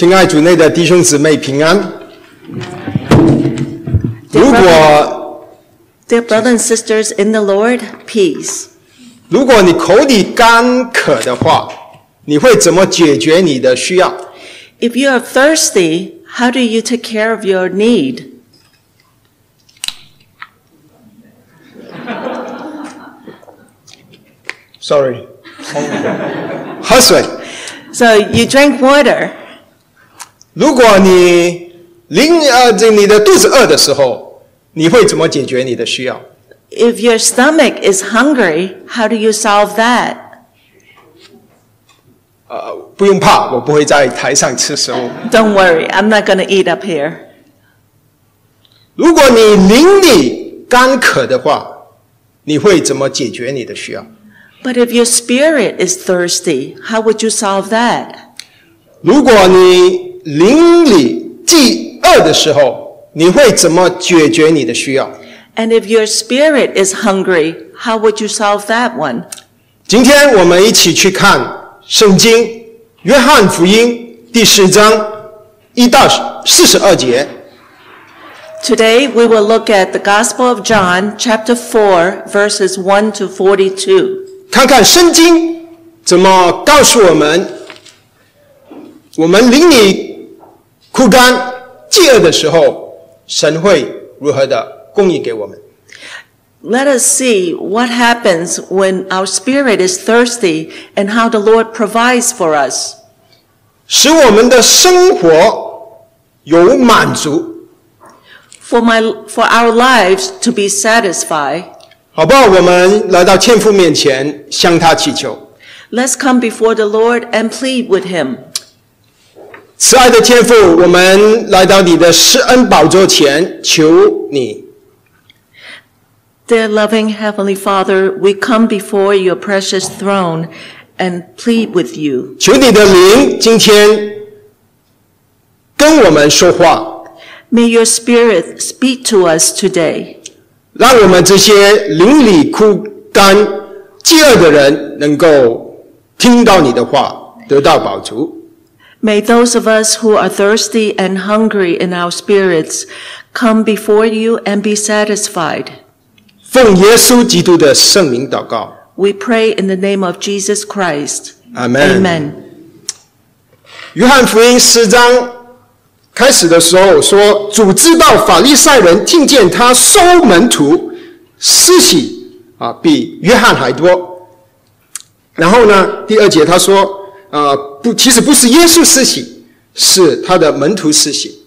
亲爱主内的弟兄姊妹平安。如果 Dear brothers and sisters in the Lord, peace. 如果你口里干渴的话，你会怎么解决你的需要？If you are thirsty, how do you take care of your need? Sorry，喝水。So you drink water. 如果你零呃这你的肚子饿的时候，你会怎么解决你的需要？If your stomach is hungry, how do you solve that? 呃，不用怕，我不会在台上吃食物。Don't worry, I'm not going to eat up here. 如果你邻里干渴的话，你会怎么解决你的需要？But if your spirit is thirsty, how would you solve that? 如果你邻里饥饿的时候，你会怎么解决你的需要？And if your spirit is hungry, how would you solve that one? 今天我们一起去看圣经《约翰福音》第四章一到四十二节。Today we will look at the Gospel of John, chapter four, verses one to forty-two. 看看圣经怎么告诉我们，我们邻里枯干、饥饿的时候，神会如何的供应给我们。 Let us see what happens when our spirit is thirsty and how the Lord provides for us. 使我们的生活有满足， For, my, for our lives to be satisfied, 好不好？我们来到天父面前，向他祈求。 let's come before the Lord and plead with Him. 慈爱的天父，我们来到你的施恩宝座前，求你 Dear loving Heavenly Father, we come before your precious throne and plead with you. 求你的灵今天跟我们说话，May your Spirit speak to us today. 让我们这些邻里枯干、饥饿的人能够听到你的话，得到饱足。May those of us who are thirsty and hungry in our spirits come before you and be satisfied. 奉耶稣基督的圣名祷告， We pray in the name of Jesus Christ. 阿门。 Amen. 约翰福音四章开始的时候说，主知道法利赛人听见他收门徒施洗啊，比约翰还多。然后呢，第二节他说，啊， 不，其实不是耶稣施洗，是他的门徒施洗。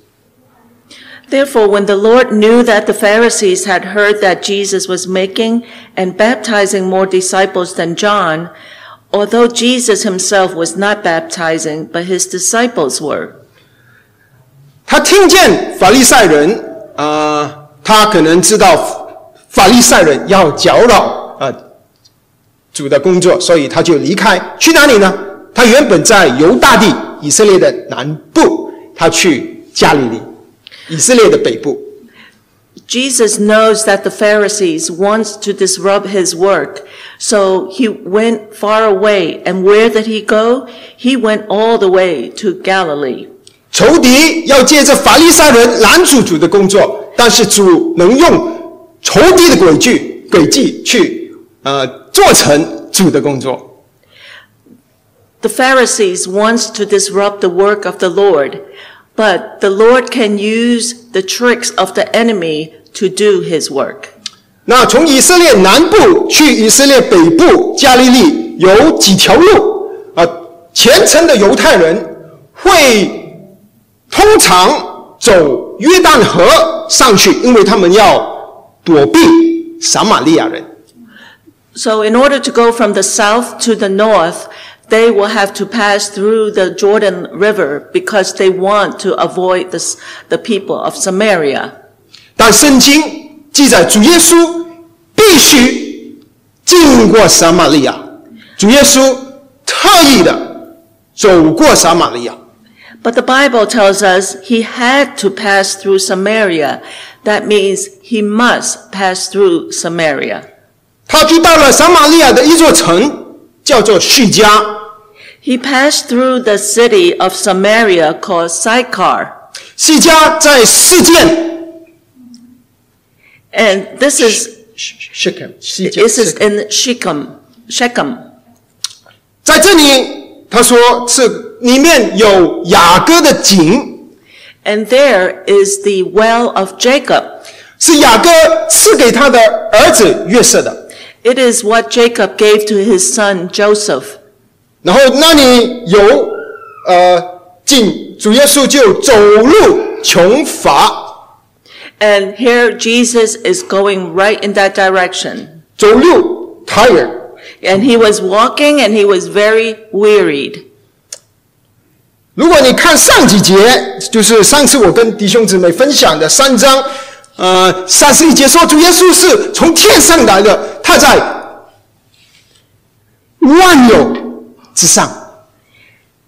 Therefore, when the Lord knew that the Pharisees had heard that Jesus was making and baptizing more disciples than John, although Jesus himself was not baptizing, but his disciples were, 他听见法利赛人啊、他可能知道法利赛人要搅扰啊、主的工作，所以他就离开，去哪里呢？ 他原本在犹大地以色列的南部，他去加利利，以色列的北部。Jesus knows that the Pharisees wants to disrupt his work, so he went far away. And where did he go? He went all the way to Galilee. 仇敌要借着法利赛人拦阻主的工作，但是主能用仇敌的诡计诡计去呃做成主的工作。The Pharisees wants to disrupt the work of the Lord, but the Lord can use the tricks of the enemy to do his work. 那从以色列南部去以色列北部加利利有几条路啊？虔诚的犹太人会通常走约旦河上去，因为他们要躲避撒玛利亚人。 So in order to go from the south to the north, they will have to pass through the Jordan River because they want to avoid the, s- the people of Samaria. 但圣经记载，主耶稣必须经过撒玛利亚，主耶稣特意的走过撒玛利亚。 But the Bible tells us he had to pass through Samaria. That means he must pass through Samaria. 他去到了撒玛利亚的一座城， 叫做叙加。He passed through the city of Samaria called Sychar. 叙加在示剑 And this is Shechem，西加。This is in Shechem, Shechem。在这里，他说是里面有雅各的井。And there is the well of Jacob。是雅各赐给他的儿子约瑟的。It is what Jacob gave to his son Joseph. 然后那里有呃井，主耶稣就走路穷乏， And here Jesus is going right in that direction. 走路 tired。 And he was walking and he was very wearied. 如果你看上几节，就是上次我跟弟兄姊妹分享的三章， 呃，三十一节说主耶稣是从天上来的，他在万有之上。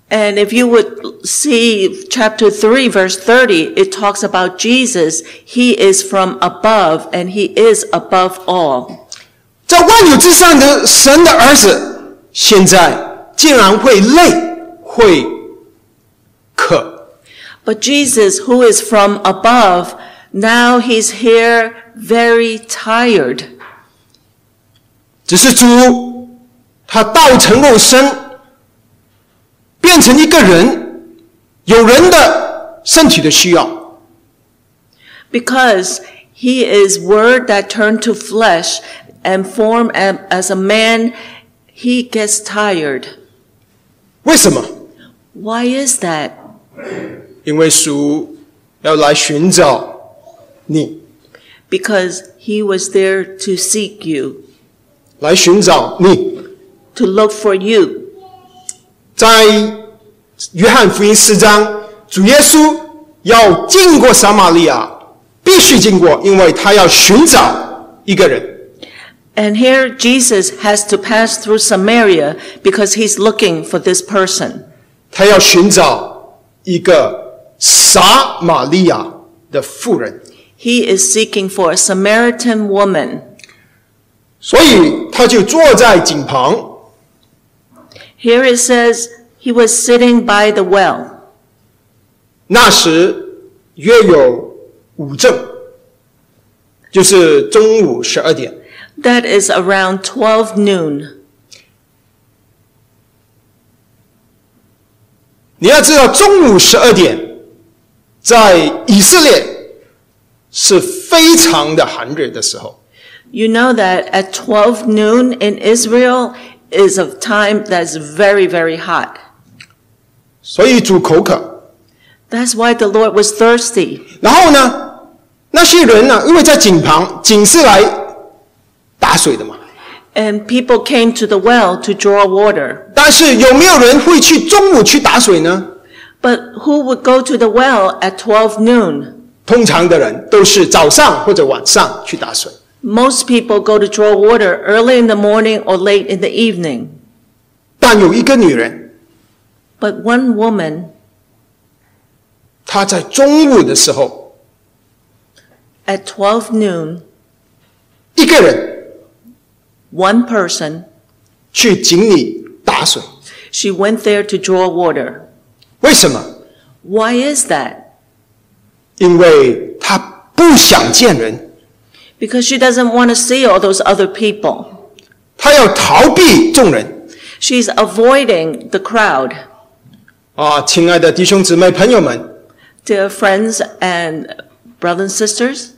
And if you would see chapter 3, verse 30, it talks about Jesus. He is from above and he is above all. 在万有之上的神的儿子，现在竟然会累，会渴。 But Jesus, who is from above, now he's here very tired. 只是主，他道成肉身，变成一个人，有人的身体的需要。Because he is word that turned to flesh and form as a man, he gets tired. 为什么？Why is that? 因为主要来寻找。你， Because he was there to seek you, 来寻找你。 to look for you. 在约翰福音四章，主耶稣要经过撒玛利亚，必须经过，因为他要寻找一个人。 And here Jesus has to pass through Samaria because he's looking for this person. 他要寻找一个撒玛利亚的妇人， He is seeking for a Samaritan woman. 所以他就坐在井旁。 Here it says he was sitting by the well. 那时约有五正，就是中午十二点。 That is around 12 noon. 你要知道，中午十二点，在以色列 是非常的寒热的时候。 You know that at 12 noon in Israel is a time that's very, very hot. 所以主口渴。 That's why the Lord was thirsty. 然后呢，那些人呢，因为在井旁，井是来打水的嘛。 And people came to the well to draw water. 但是有没有人会去中午去打水呢？ But who would go to the well at 12 noon? 通常的人都是早上或者晚上去打水。 Most people go to draw water early in the morning or late in the evening. 但有一个女人， But one woman 她在中午的时候， at 12 noon, 一个人 one person, 去井里打水。 she went there to draw water. 为什么？ Why is that? 因为她不想见人， Because she doesn't want to see all those other people. 她要逃避众人。 She's avoiding the crowd. 啊，亲爱的弟兄姊妹、朋友们， Dear friends and brothers and sisters,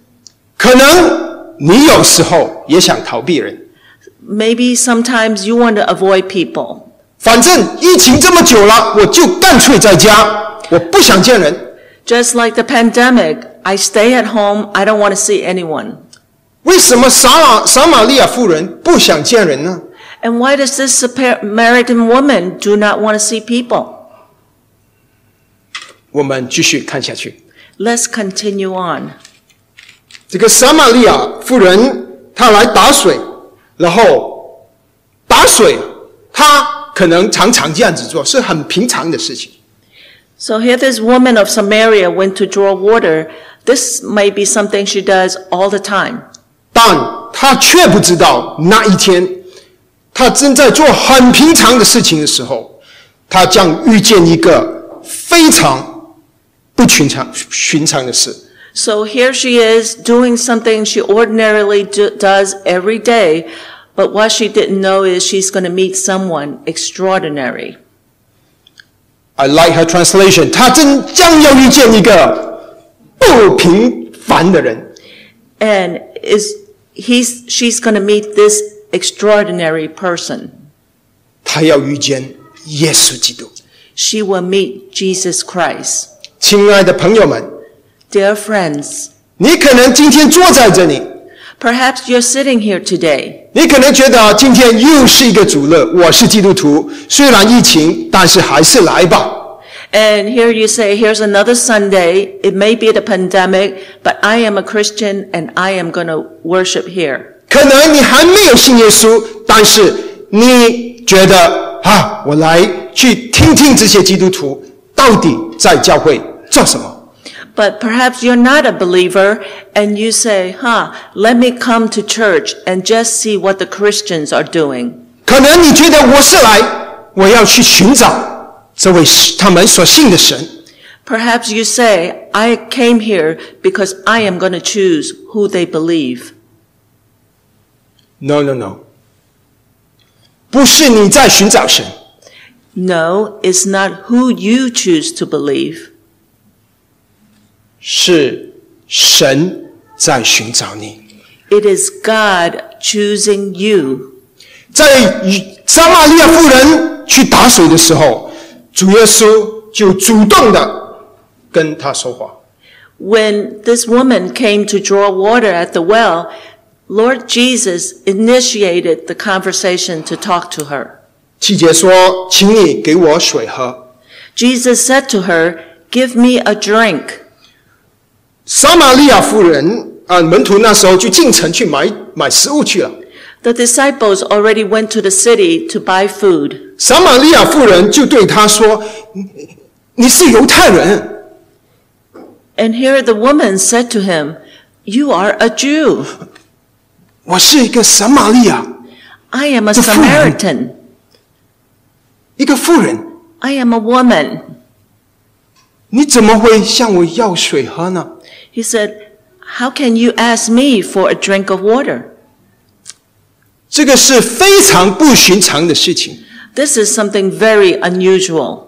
可能你有时候也想逃避人。 maybe sometimes you want to avoid people. 反正疫情这么久了，我就干脆在家，我不想见人。 Just like the pandemic, I stay at home. I don't want to see anyone. 为什么撒玛撒玛利亚妇人不想见人呢？ And why does this Samaritan woman do not want to see people? 我们继续看下去。 Let's continue on. 这个撒玛利亚妇人，她来打水，然后打水，她可能常常这样子做，是很平常的事情。 So here this woman of Samaria went to draw water. This may be something she does all the time. 但她却不知道那一天，她正在做很平常的事情的时候， 他将遇见一个非常不寻常、寻常的事。 So here she is doing something she ordinarily do, does every day, but what she didn't know is she's going to meet someone extraordinary. I like her translation，他真将要遇见一个不平凡的人。 And is he's she's going to meet this extraordinary person. 他要遇见耶稣基督。 She will meet Jesus Christ. 亲爱的朋友们， Dear friends, 你可能今天坐在这里， perhaps you're sitting here today 你可能觉得今天又是一个主日，我是基督徒，虽然疫情，但是还是来吧。 and here you say, here's another Sunday. It may be the pandemic, but I am a Christian and I am going to worship here. 可能你还没有信耶稣，但是你觉得啊，我来去听听这些基督徒到底在教会做什么。 But perhaps you're not a believer and you say, huh, let me come to church and just see what the Christians are doing. 可能你觉得我是来，我要去寻找这位他们所信的神。 Perhaps you say, I came here because I am going to choose who they believe. No, no, no，不是你在寻找神， No, it's not who you choose to believe. 是神在寻找你。 It is God choosing you. 在与撒玛利亚妇人去打水的时候，主耶稣就主动的跟他说话。 When this woman came to draw water at the well, Lord Jesus initiated the conversation to talk to her. 七节说：“请你给我水喝。 Jesus said to her, Give me a drink. ” 撒玛利亚妇人啊，门徒那时候就进城去买买食物去了。The disciples already went to the city to buy food. 撒玛利亚妇人就对他说：“你你是犹太人，And here the woman said to him, You are a Jew. 我是一个撒玛利亚 I am a Samaritan. 一个妇人，I am a woman. 你怎么会向我要水喝呢？He said, How can you ask me for a drink of water? 这个是非常不寻常的事情， This is something very unusual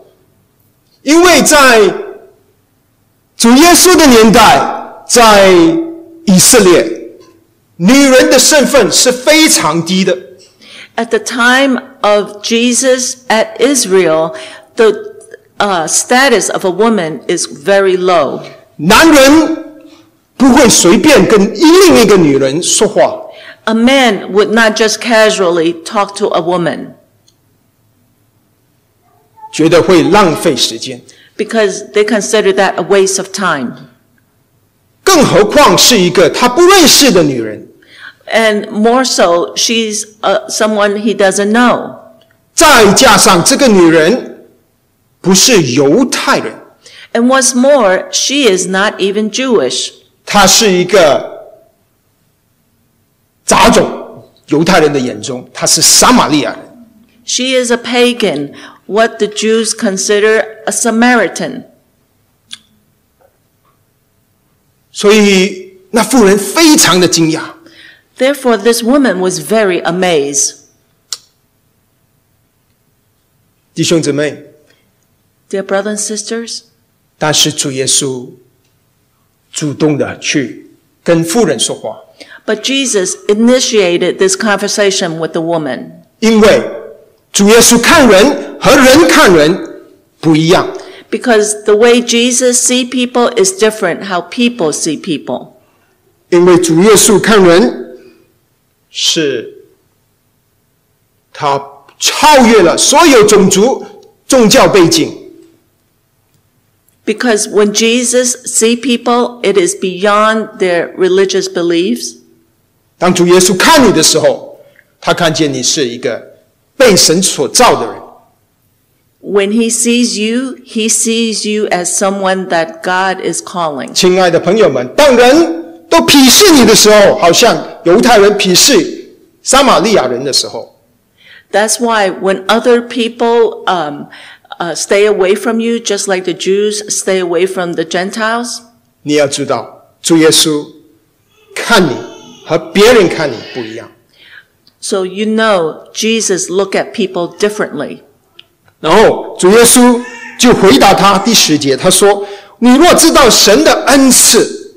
因为在主耶稣的年代，在以色列，女人的身份是非常低的。 At the time of Jesus at Israel, the uh, status of a woman is very low. 男人 不会随便跟另一个女人说话， A man would not just casually talk to a woman 觉得会浪费时间， because they consider that a waste of time. 更何况是一个他不认识的女人。 And more so, she's uh, someone he doesn't know. 再加上这个女人不是犹太人， And what's more, she is not even Jewish. 她是一个杂种。犹太人的眼中，他是撒玛利亚人。She is a pagan, what the Jews consider a Samaritan. 所以那妇人非常的惊讶。Therefore, this woman was very amazed. 弟兄姊妹，Dear brothers and sisters, 但是主耶稣主动的去跟妇人说话，but Jesus initiated this conversation with the woman 因为主耶稣看人和人看人不一样。because the way Jesus see people is different how people see people. 因为主耶稣看人是，他超越了所有种族、宗教背景，Because when Jesus see people, it is beyond their religious beliefs. 当主耶稣看你的时候，他看见你是一个被神所造的人。 When he sees you, he sees you as someone that God is calling. 亲爱的朋友们，当人都鄙视你的时候，好像犹太人鄙视撒玛利亚人的时候， That's why when other people um, uh, stay away from you, just like the Jews stay away from the Gentiles? 你要知道，主耶稣看你和别人看你不一样。So you know Jesus look at people differently. 然后主耶稣就回答他第十节，他说：“你若知道神的恩赐，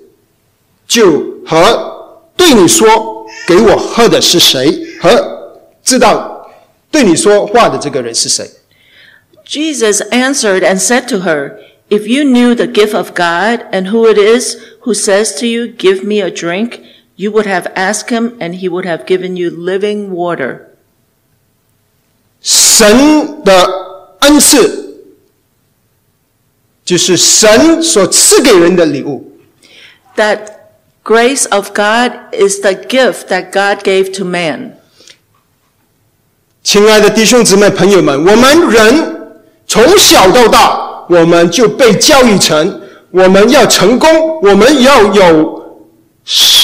就和对你说给我喝的是谁，和知道对你说话的这个人是谁。Jesus answered and said to her, If you knew the gift of God and who it is who says to you, Give me a drink, you would have asked him and he would have given you living water. 神的恩赐就是神所赐给人的礼物。 That grace of God is the gift that God gave to man. 亲爱的弟兄姊妹、朋友们，我们人 从小到大，我们就被教育成我们要成功，我们要有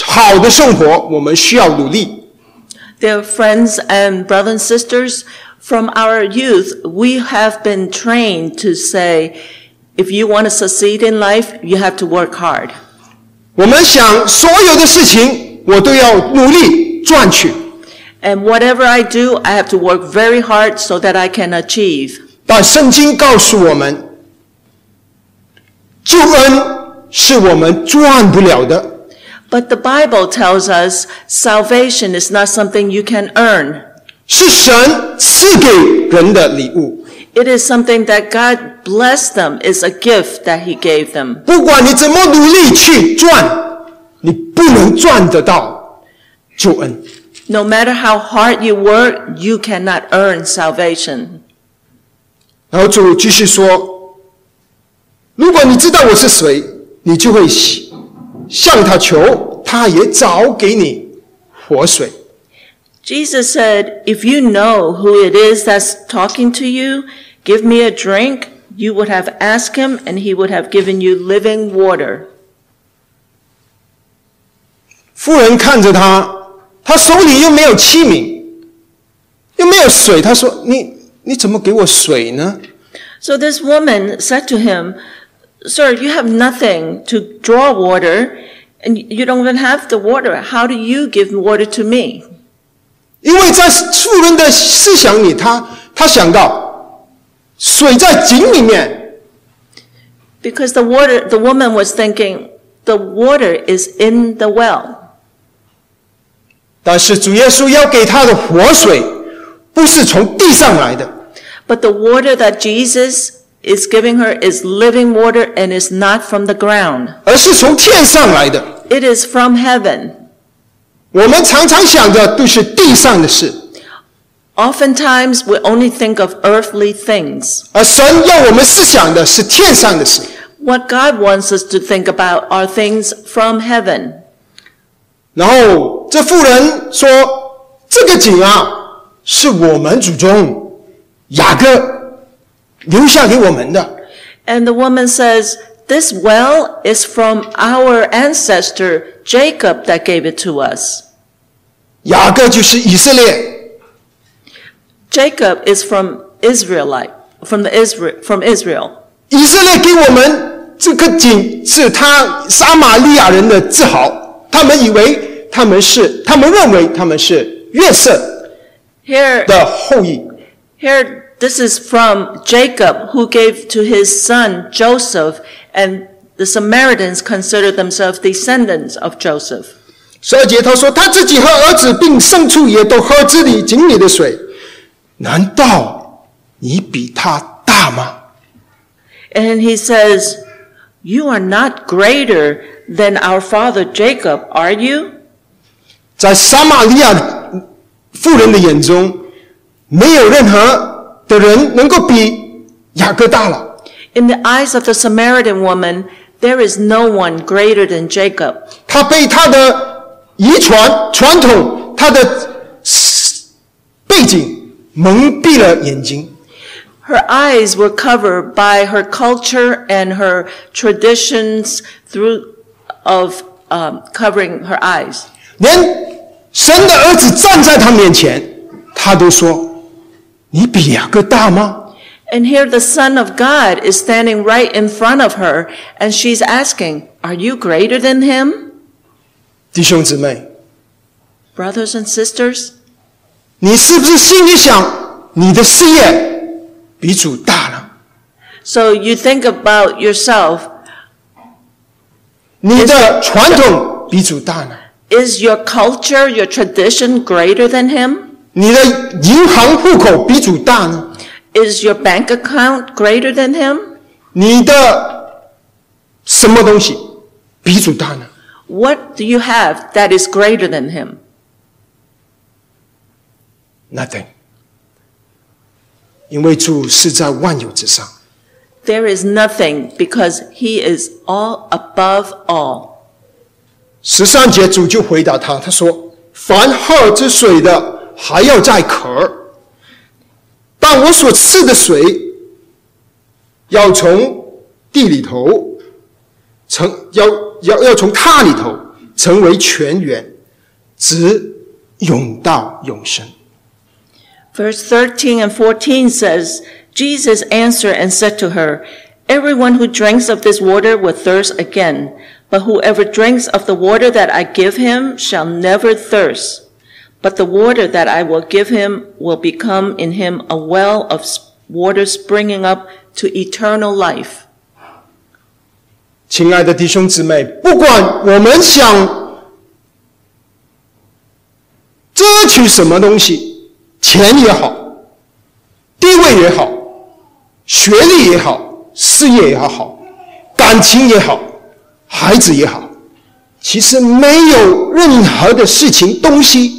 好的生活，我们需要努力。 Dear friends and brothers and sisters, from our youth, we have been trained to say, if you want to succeed in life, you have to work hard. 我们想所有的事情，我都要努力赚取。 And whatever I do, I have to work very hard so that I can achieve. 但圣经告诉我们，救恩是我们赚不了的， But the Bible tells us salvation is not something you can earn. 是神赐给人的礼物。 It is something that God blessed them, is a gift that He gave them. 不管你怎么努力去赚，你不能赚得到救恩。 No matter how hard you work, you cannot earn salvation. 然后主继续说：“如果你知道我是谁，你就会向他求，他也早给你活水。Jesus said, If you know who it is that's talking to you, give me a drink, you would have asked him, and he would have given you living water. ”妇人看着他，他手里又没有器皿，又没有水，他说：“你 So this woman said to him, Sir, you have nothing to draw water, and you don't even have the water. How do you give water to me? 因为在妇人的思想里，他他想到水在井里面。Because the water, the woman was thinking, the water is in the well. 但是主耶稣要给他的活水，不是从地上来的。But the water that Jesus is giving her is living water and is not from the ground. 而是从天上来的。 It is from heaven. 我们常常想的都是地上的事， Oftentimes we only think of earthly things. 而神要我们思想的是天上的事。 What God wants us to think about are things from heaven. 然后这妇人说：“这个井啊，是我们祖宗 ”雅各留下给我们的。 And the woman says, This well is from our ancestor Jacob that gave it to us. 雅各就是以色列， Jacob is from Israelite, from the Israel, from Israel. 以色列给我们这个井是他撒玛利亚人的自豪，他们以为他们是，他们认为他们是约瑟 Here, 的后裔。 here, this is from Jacob who gave to his son Joseph, and the Samaritans consider themselves descendants of Joseph. 十二节他说他自己和儿子并牲畜也都喝这里井里的水，难道你比他大吗？ And he says, You are not greater than our father Jacob, are you? 在撒玛利亚妇人的眼中， 没有任何的人能够比雅各大了。 In the eyes of the Samaritan woman, there is no one greater than Jacob. 他被他的遗传、传统、他的背景蒙蔽了眼睛。 Her eyes were covered by her culture and her traditions through of um, covering her eyes. 连神的儿子站在他面前，他都说：“ 你比雅各大吗 And here the Son of God is standing right in front of her, and she's asking, Are you greater than him? 弟兄姊妹， Brothers and sisters, 你是不是心里想，你的事业比主大呢？ so you think about yourself. 你的传统比主大呢？ Is your culture, your tradition greater than him? 你的银行户口比主大呢？Is your bank account greater than him? 你的什么东西比主大呢？What do you have that is greater than him? Nothing，因为主是在万有之上。There is nothing because he is all above all. 十三节主就回答他，他说：“凡喝之水的，还要再渴；但我所赐的水，要从地里头成，要要要从它里头成为泉源，直涌到永生。” Verse 13 and 14 says, Jesus answered and said to her, Everyone who drinks of this water will thirst again, but whoever drinks of the water that I give him shall never thirst. But the water that I will give him will become in him a well of water springing up to eternal life. 亲爱的弟兄姊妹，不管我们想争取什么东西，钱也好，地位也好，学历也好，事业也好，感情也好，孩子也好，其实没有任何的事情东西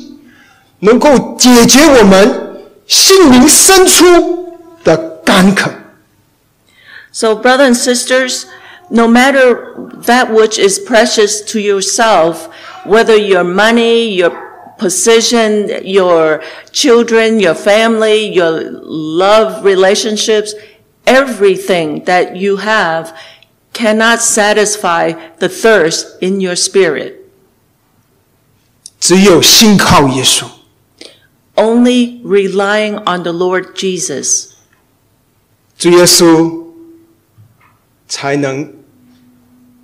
能够解决我们心灵深处的干渴。 So, brothers and sisters, no matter that which is precious to yourself, whether your money, your position, your children, your family, your love relationships, everything that you have cannot satisfy the thirst in your spirit. 只有信靠耶稣。 Only relying on the Lord Jesus. 主耶稣才能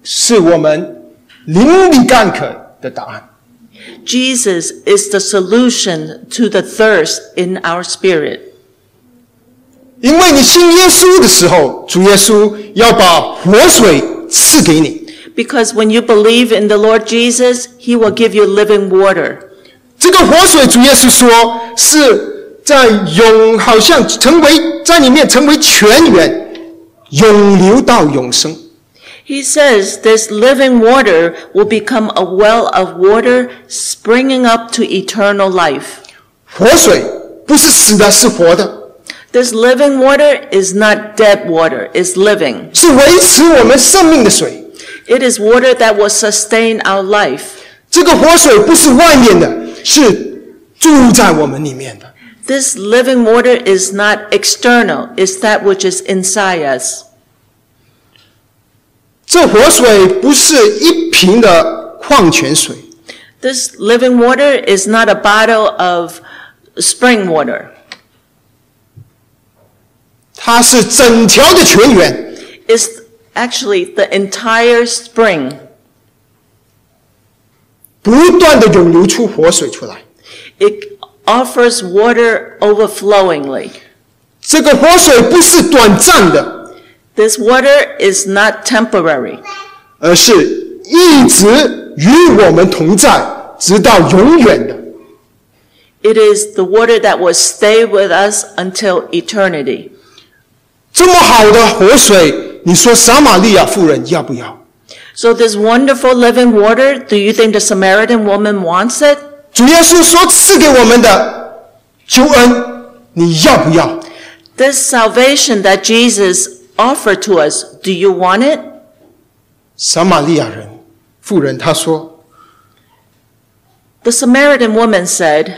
是我们灵里干渴的答案。 Jesus is the solution to the thirst in our spirit. 因为你信耶稣的时候，主耶稣要把活水赐给你。 Because when you believe in the Lord Jesus, He will give you living water. 这个活水，主耶稣说是在永，好像成为在里面成为泉源，永流到永生。 He says this living water will become a well of water springing up to eternal life. 活水不是死的，是活的， This living water is not dead water, it's living. 是维持我们生命的水。 It is water that will sustain our life. 这个活水不是外面的， 是住在我们里面的。 This living water is not external, it's that which is inside us. 这活水不是一瓶的矿泉水， This living water is not a bottle of spring water. 它是整条的泉源， It's actually the entire spring. 不断的涌流出活水出来。It offers water overflowingly. 这个活水不是短暂的，This water is not temporary. 而是一直与我们同在，直到永远的。It is the water that will stay with us until eternity. 这么好的活水，你说撒玛利亚妇人要不要？So this wonderful living water, do you think the Samaritan woman wants it? 主耶稣所赐给我们的救恩，你要不要？ This salvation that Jesus offered to us, do you want it? 撒玛利亚人妇人她说 The Samaritan woman said,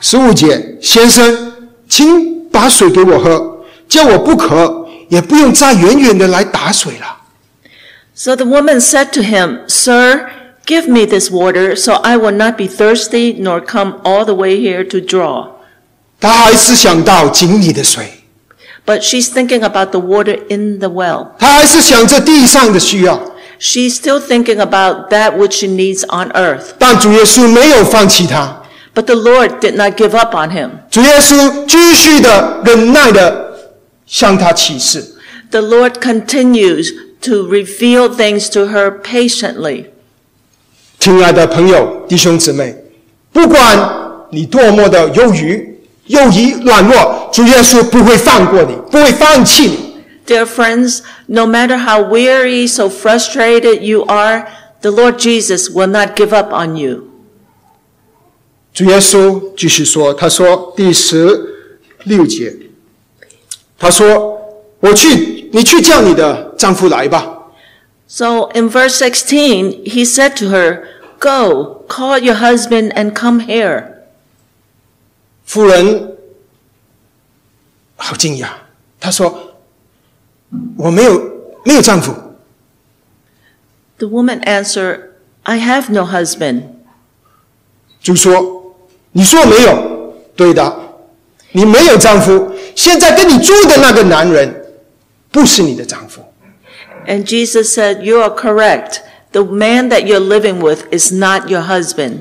十五节，先生，请把水给我喝，叫我不渴，也不用再远远的来打水了。 So the woman said to him, Sir, give me this water so I will not be thirsty nor come all the way here to draw. 他还是想到井里的水， But she's thinking about the water in the well. 她还是想着地上的需要。 She's still thinking about that which she needs on earth. 但主耶稣没有放弃她， But the Lord did not give up on him. 主耶稣继续的忍耐的向她启示。 The Lord continues to reveal things to her patiently. 亲爱的朋友、弟兄姊妹，不管你多么的忧郁、忧疑、软弱，主耶稣不会放过你，不会放弃你。 Dear friends, no matter how weary, so frustrated you are, the Lord Jesus will not give up on you. 主耶稣继续说：“他说第十六节，他说我去， 你去叫你的丈夫来吧。So in verse 16, he said to her, Go, call your husband and come here. 夫人好惊讶，她说我没有没有丈夫。The woman answered, I have no husband. 就说：你说没有，对的，你没有丈夫。现在跟你住的那个男人 不是你的丈夫。” And Jesus said, You are correct. The man that you're living with is not your husband.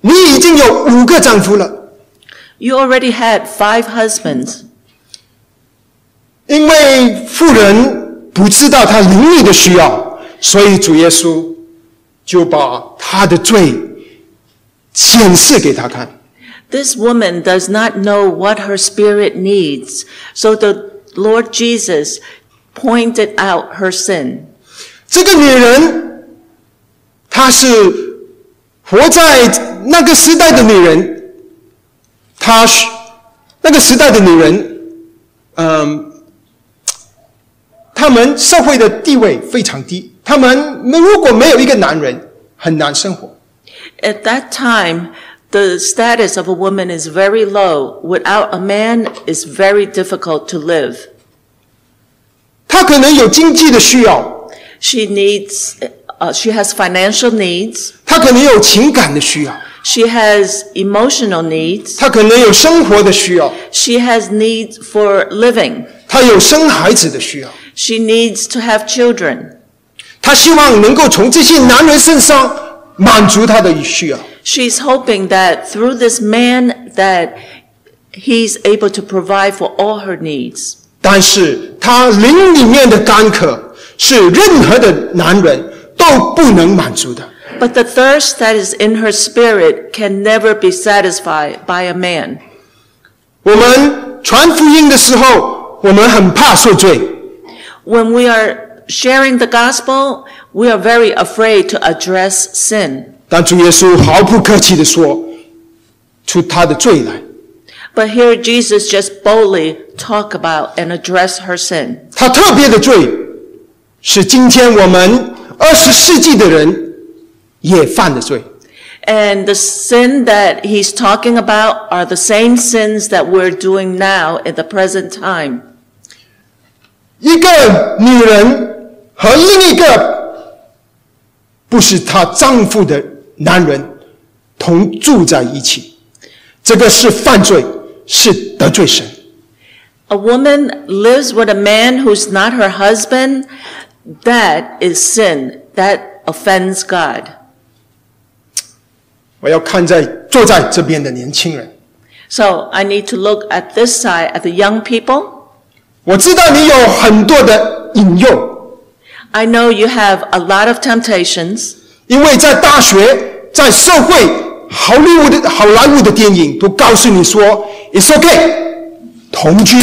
你已经有五个丈夫了， You already had five husbands. 因为妇人不知道她灵里的需要，所以主耶稣就把她的罪显示给她看。 This woman does not know what her spirit needs. So the Lord Jesus pointed out her sin. 这个女人，她是活在那个时代的女人，她是那个时代的女人，嗯，她们社会的地位非常低，她们如果没有一个男人，很难生活。 At that time, the status of a woman is very low. Without a man, it's very difficult to live. 她可能有经济的需要， She needs, uh, she has financial needs. 她可能有情感的需要， She has emotional needs. 她可能有生活的需要， She has needs for living. 她有生孩子的需要， She needs to have children. 她希望能够从这些男人身上满足她的需要。 She's hoping that through this man that he's able to provide for all her needs. 但是他灵里面的干渴是任何的男人都不能满足的。But the thirst that is in her spirit can never be satisfied by a man. 我们传福音的时候，我们很怕受罪，When we are sharing the gospel, we are very afraid to address sin. 但主耶稣毫不客气地说出他的罪来。But here Jesus just boldly talk about and address her sin. 他特别的罪是今天我们二十世纪的人也犯的罪。 And the sin that he's talking about are the same sins that we're doing now in the present time. 一个女人和另一个不是她丈夫的男人同住在一起，这个是犯罪， 是得罪神。 A woman lives with a man who's not her husband. That is sin. That offends God. 我要看在坐在这边的年轻人， So I need to look at this side, at the young people. 我知道你有很多的引诱， I know you have a lot of temptations 因为在大学、在社会、 好莱坞的好莱坞的电影都告诉你说，it's okay，同居。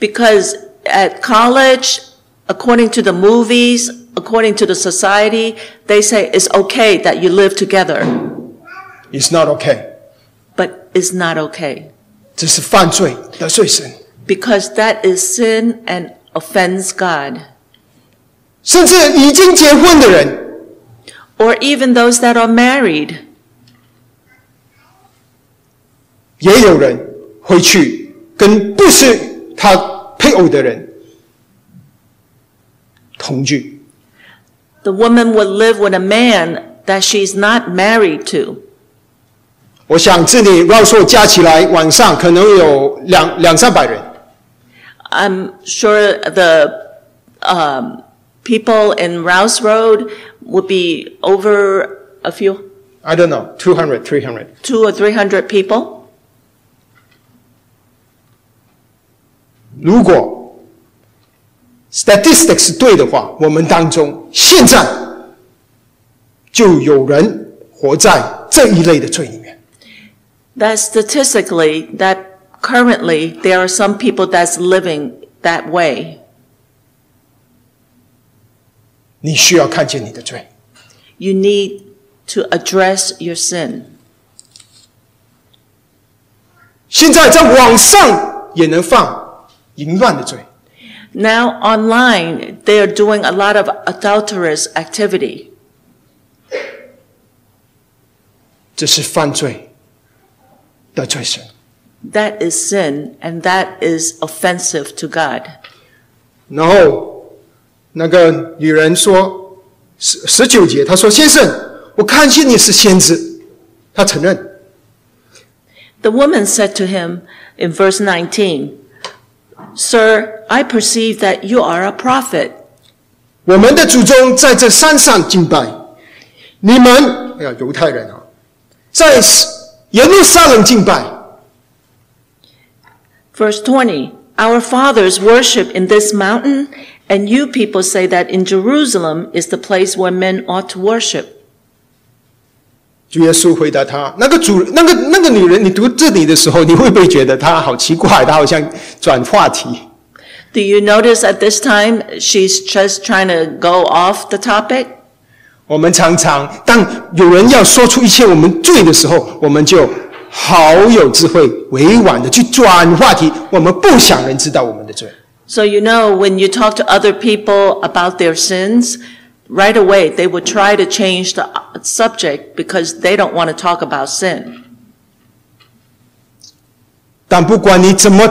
because at college, according to the movies, according to the society, they say it's okay that you live together, It's not okay， but it's not okay 这是犯罪，得罪神。 because that is sin and offends God. 甚至已经结婚的人， Or even those that are married. 也有人会去跟不是他配偶的人同居。 The woman would live with a man that she's not married to. 我想这里绕说加起来，晚上可能有两两三百人。 I'm sure the um, people in Rouse Road would be over a few, I don't know, 200, 300. two or three hundred people. 如果 statistics 对的话，我们当中现在就有人活在这一类的罪里面。That statistically, that currently there are some people that's living that way. 你需要看见你的罪。You need to address your sin. 现在在网上也能放淫乱的罪， Now online, they are doing a lot of adulterous activity. 这是犯罪，得罪神。 That is sin and that is offensive to God. 然后那个女人说十十九节，她说：“先生，我看见你是先知。”她承认。 The woman said to him in verse 19, Sir, I perceive that you are a prophet. 我们的祖宗在这山上敬拜，你们哎呀，犹太人啊，在耶路撒冷敬拜， Verse 20, Our fathers worship in this mountain, and you people say that in Jerusalem is the place where men ought to worship. 主耶稣回答他：“那个主，那个那个女人，你读这里的时候，你会不会觉得她好奇怪？她好像转话题。Do you notice at this time she's just trying to go off the topic? 我们常常当有人要说出一切我们罪的时候，我们就好有智慧、委婉的去转话题。我们不想人知道我们的罪。So you know, when you talk to other people about their sins, right away they would try to change the uh, subject because they don't want to talk about sin. 但不管你怎么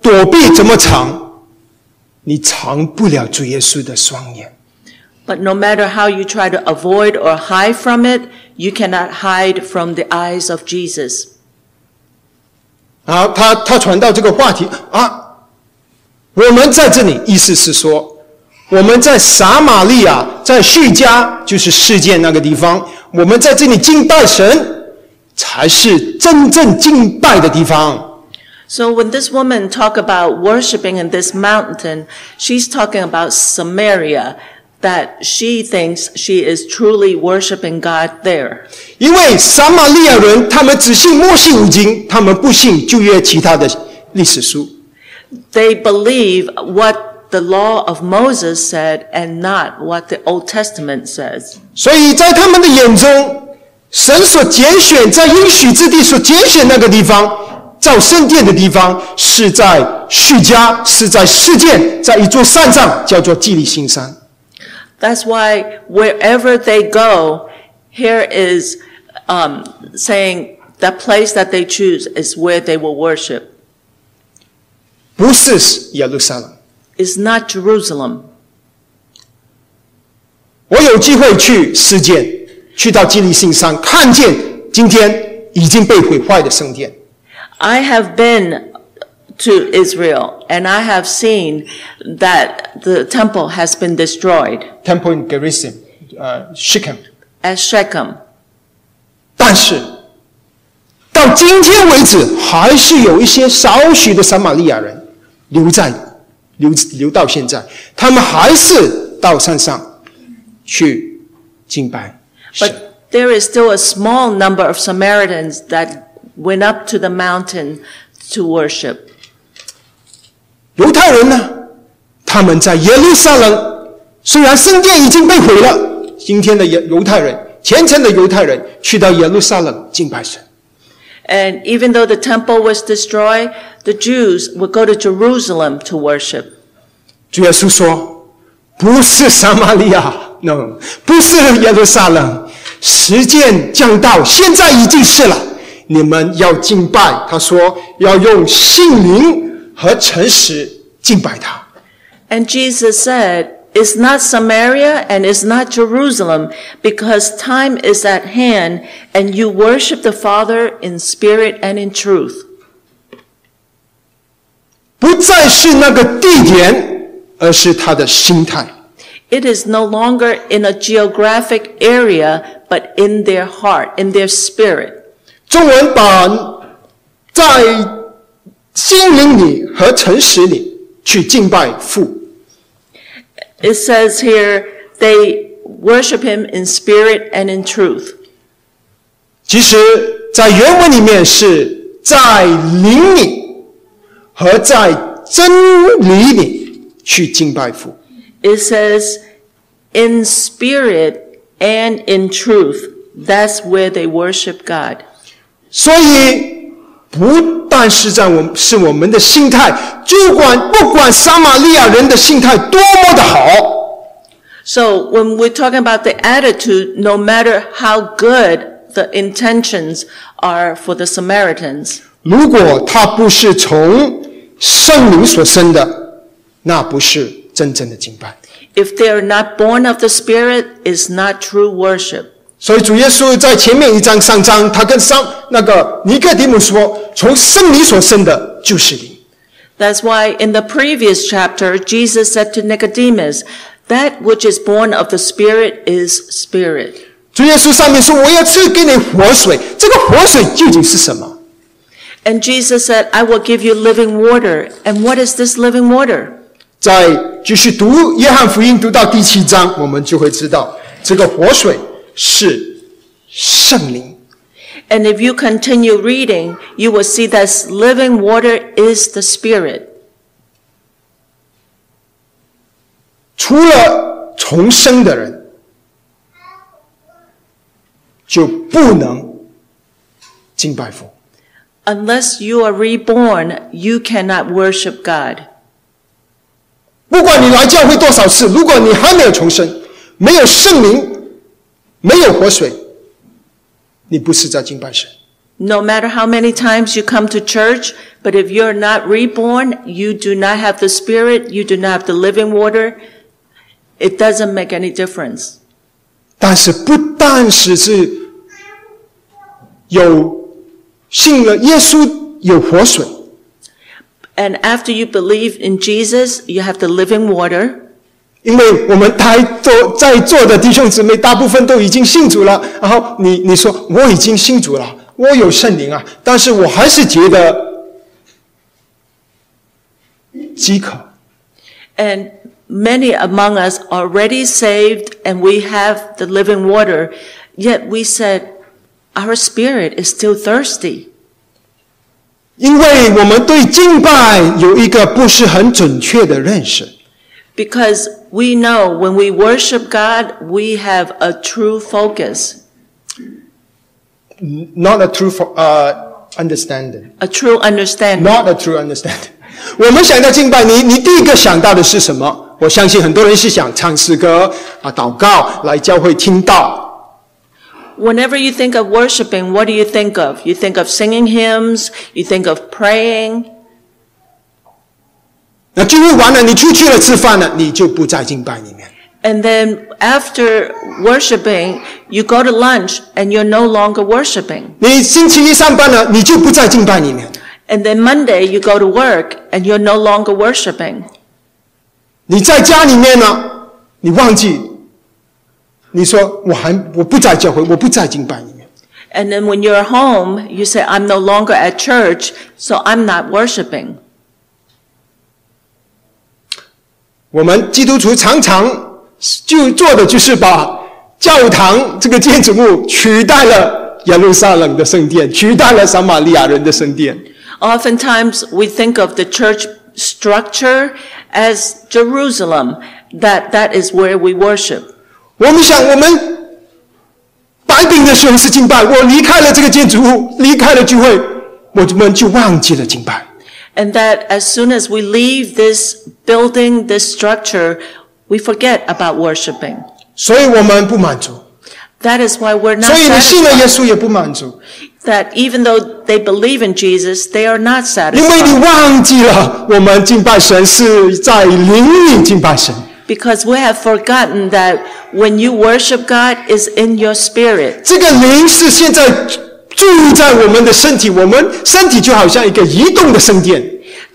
躲避、怎么藏，你藏不了主耶稣的双眼。 But no matter how you try to avoid or hide from it, you cannot hide from the eyes of Jesus. 啊，他他传到这个话题啊，我们在这里意思是说， 我们在撒玛利亚，在叙加，就是世界那个地方，我们在这里敬拜神，才是真正敬拜的地方。So when this woman talk about worshiping in this mountain, she's talking about Samaria, that she thinks she is truly worshiping God there. 因为撒玛利亚人他们只信摩西五经，他们不信旧约其他的历史书。They believe what the law of Moses said and not what the Old Testament says. 所以在他们的眼中，神所拣选在应许之地所拣选那个地方，造圣殿的地方，是在叙加，是在示剑，在一座山上，叫做基利心山。That's why wherever they go, here is um, saying the place that they choose is where they will worship. 不是耶路撒冷。is not Jerusalem. 我有机会去示剑，去到基利心山，看见今天已经被毁坏的圣殿。I have been to Israel and I have seen that the temple has been destroyed. Temple in Gerizim, uh, Shechem. At Shechem. 但是到今天为止，还是有一些少许的撒玛利亚人留在留留到现在，他们还是到山上去敬拜。But there is still a small number of Samaritans that went up to the mountain to worship. 犹太人呢，他们在耶路撒冷，虽然圣殿已经被毁了，今天的犹犹太人，虔诚的犹太人去到耶路撒冷敬拜神。And even though the temple was destroyed, the Jews would go to Jerusalem to worship. 主耶稣说：“不是撒玛利亚，no，不是耶路撒冷，时间将到，现在已经是了。你们要敬拜。”他说：“要用信灵和诚实敬拜他。 And Jesus said, It's not Samaria and it's not Jerusalem, because time is at hand, and you worship the Father in spirit and in truth. 不再是那个地点，而是他的心态。 It is no longer in a geographic area, but in their heart, in their spirit. 中文把在心灵里和诚实里去敬拜父。 It says here, they worship him in spirit and in truth. 其实，在原文里面是在灵里和在真理里去敬拜父。 It says, in spirit and in truth. That's where they worship God. 所以， 不但是在我们是我们的心态，就管不管撒玛利亚人的心态多么的好，So when we're talking about the attitude, no matter how good the intentions are for the Samaritans, 如果他不是从圣灵所生的，那不是真正的敬拜。if they are not born of the Spirit, is not true worship. 所以主耶稣在前面一章上章，他跟上那个尼哥底母说：“从圣灵所生的就是灵。 That's why in the previous chapter, Jesus said to Nicodemus, that which is born of the Spirit is spirit. ”主耶稣上面说：“我要赐给你活水。”这个活水究竟是什么？ And Jesus said, I will give you living water. And what is this living water? 在继续读约翰福音，读到第七章，我们就会知道，这个活水 是圣灵。And if you continue reading, you will see that living water is the Spirit. 除了重生的人，就不能敬拜父。Unless you are reborn, you cannot worship God. 不管你来教会多少次，如果你还没有重生，没有圣灵，没有活水，你不是在敬拜神。 No matter how many times you come to church, but if you're not reborn, you do not have the Spirit, you do not have the living water, it doesn't make any difference. 但是不但是是有信了耶稣有活水， And after you believe in Jesus, you have the living water. 因为我们台座在座的弟兄姊妹大部分都已经信主了，然后你你说我已经信主了，我有圣灵啊，但是我还是觉得饥渴。And many among us already saved and we have the living water, yet we said, our spirit is still thirsty 因为我们对敬拜有一个不是很准确的认识，because we know when we worship God, we have a true focus, not a true for, uh, understanding, a true understanding. not a true understanding。我们想到敬拜，你你第一个想到的是什么？我相信很多人是想唱诗歌啊、祷告，来教会听到。 Whenever you think of worshiping, what do you think of? You think of singing hymns, you think of praying, 那聚会完了，你出去了吃饭了，你就不在敬拜里面。 and then after worshiping, you go to lunch and you're no longer worshiping. 你星期一上班了，你就不在敬拜里面。 And then Monday, you go to work and you're no longer worshiping. 你在家里面呢，你忘记，你说我还我不在教会，我不在敬拜里面。 And then when you're home, you say, I'm no longer at church, so I'm not worshiping. 我们基督徒常常就做的就是把教堂这个建筑物取代了耶路撒冷的圣殿，取代了撒玛利亚人的圣殿。Oftentimes, we think of the church structure as Jerusalem, that that is where we worship. 我们想，我们白饼的时候是敬拜，我离开了这个建筑物，离开了聚会，我们就忘记了敬拜。And that as soon as we leave this building, this structure, we forget about worshiping. 所以我们不满足， That is why we're not 所以你信了耶 satisfied. 稣也不满足， That even though they believe in Jesus, they are not 因为你 satisfied. 忘记了我们敬拜神是在灵里敬拜神。 Because we have forgotten that when you worship God is in your spirit. 这个灵是现在住在我们的身体，我们身体就好像一个移动的圣殿。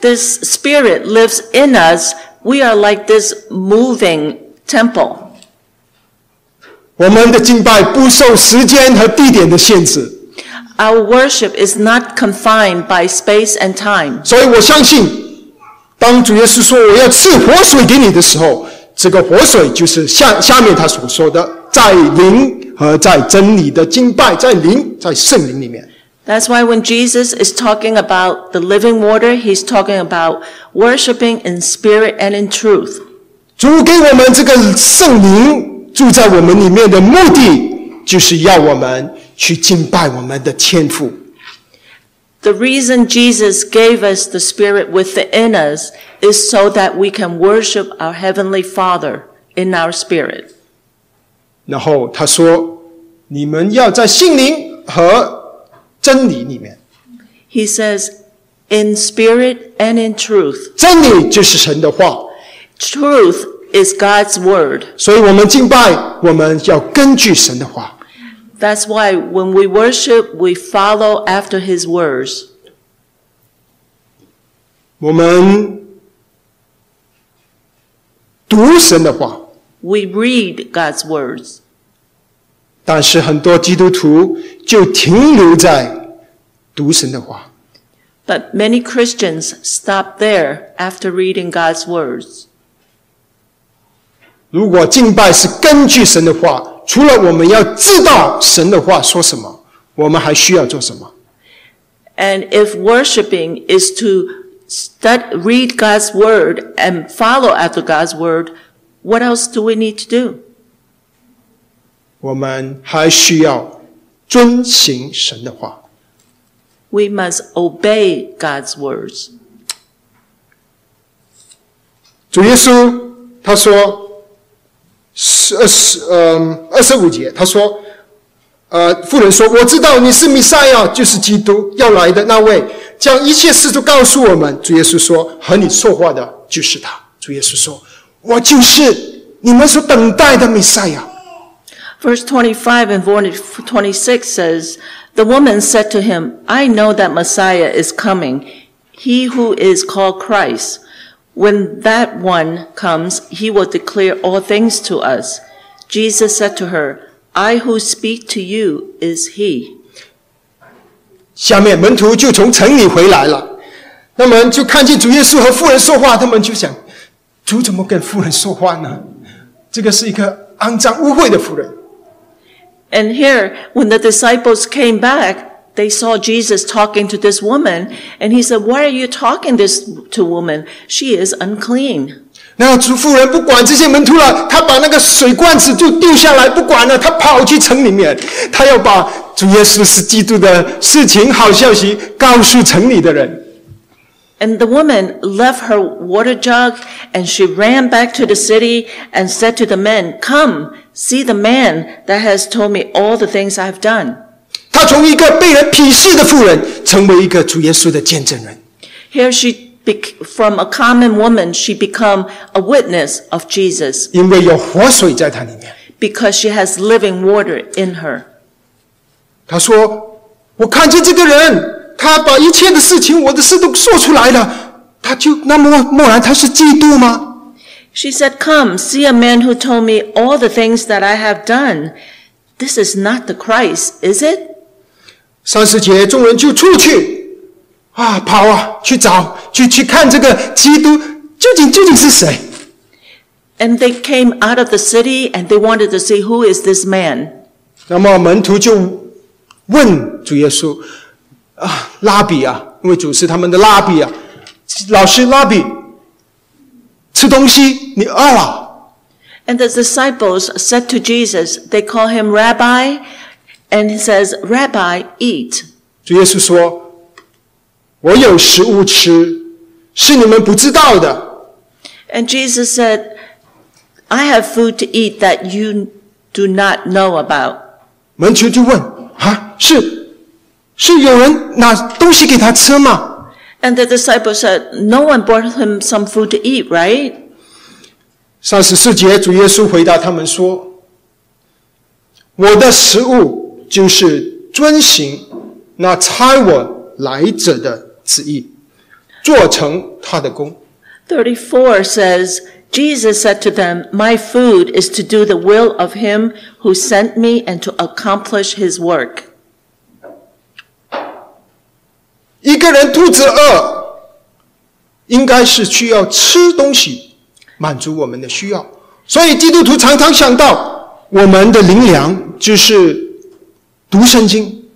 this Spirit lives in us, we are like this moving temple. 我们的敬拜不受时间和地点的限制， Our worship is not confined by space and time. 所以我相信，当主耶稣说我要赐活水给你的时候，这个活水就是下下面他所说的，在灵和在真理的敬拜，在灵在圣灵里面。 That's why when Jesus is talking about the living water, he's talking about worshiping in spirit and in truth. 主给我们这个圣灵住在我们里面的目的，就是要我们去敬拜我们的天父。 The reason Jesus gave us the Spirit within us is so that we can worship our Heavenly Father in our spirit. 然后他说：“你们要在心灵和 真理里面， He says, in spirit and in truth. 真理就是神的话。 Truth is God's word. 所以我们敬拜，我们要根据神的话。 That's why when we worship, we follow after His words. 我们读神的话， We read God's words. 但是很多基督徒就停留在读神的话。 But many Christians stop there after reading God's words. 如果敬拜是根据神的话，除了我们要知道神的话说什么，我们还需要做什么？ And if worshiping is to stud, read God's word and follow after God's word, what else do we need to do? 我们还需要遵行神的话。We must obey God's words. 主耶稣他说，十二十嗯二十五节，他说，呃，妇人说：“我知道你是弥赛亚，就是基督要来的那位，将一切事都告诉我们。”主耶稣说：“和你说话的就是他。”主耶稣说：“我就是你们所等待的弥赛亚。Verse 25 and 26 says, The woman said to him, I know that Messiah is coming, he who is called Christ. When that one comes, he will declare all things to us. Jesus said to her, I who speak to you is he. 下面门徒就从城里回来了，那么就看见主耶稣和妇人说话，他们就想：主怎么跟妇人说话呢？这个是一个肮脏污秽的妇人。 And here, when the disciples came back, they saw Jesus talking to this woman, and he said, Why are you talking this to woman? She is unclean. 那主妇人不管这些门徒了，他把那个水罐子就丢下来，不管了，他跑去城里面，他要把主耶稣是基督的事情、好消息告诉城里的人。 And the woman left her water jug and she ran back to the city and said to the men, Come, see the man that has told me all the things I've done. 他从一个被人鄙视的妇人，成为一个主耶稣的见证人。 Here she, bec- from a common woman, she become a witness of Jesus 因为有活水在他里面。 because she has living water in her. 他说：“我看见这个人， 他把一切的事情，我的事都说出来了，他就那么默然，他是基督吗？She said, Come, see a man who told me all the things that I have done. This is not the Christ, is it? 三十节，众人就出去啊，跑啊，去找，去去看这个基督究竟究竟是谁。And they came out of the city and they wanted to see who is this man. 那么门徒就问主耶稣。啊，拉比啊，因为主是他们的拉比啊，老师拉比，吃东西你饿了？ And the disciples said to Jesus, they call him Rabbi, and he says, Rabbi, eat. 主耶稣说：“我有食物吃，是你们不知道的。 And Jesus said, I have food to eat that you do not know about. ”门徒就问：“啊，是 是有人拿东西给他吃吗 And the disciples said, No one brought him some food to eat, right?？” 三十四节，主耶稣回答他们说：“我的食物就是遵行那差我来者的旨意。做成他的功。34 says, Jesus said to them, My food is to do the will of him who sent me and to accomplish his work. 一个人肚子饿，应该是需要吃东西满足我们的需要。所以基督徒常常想到，我们的灵粮就是读圣经。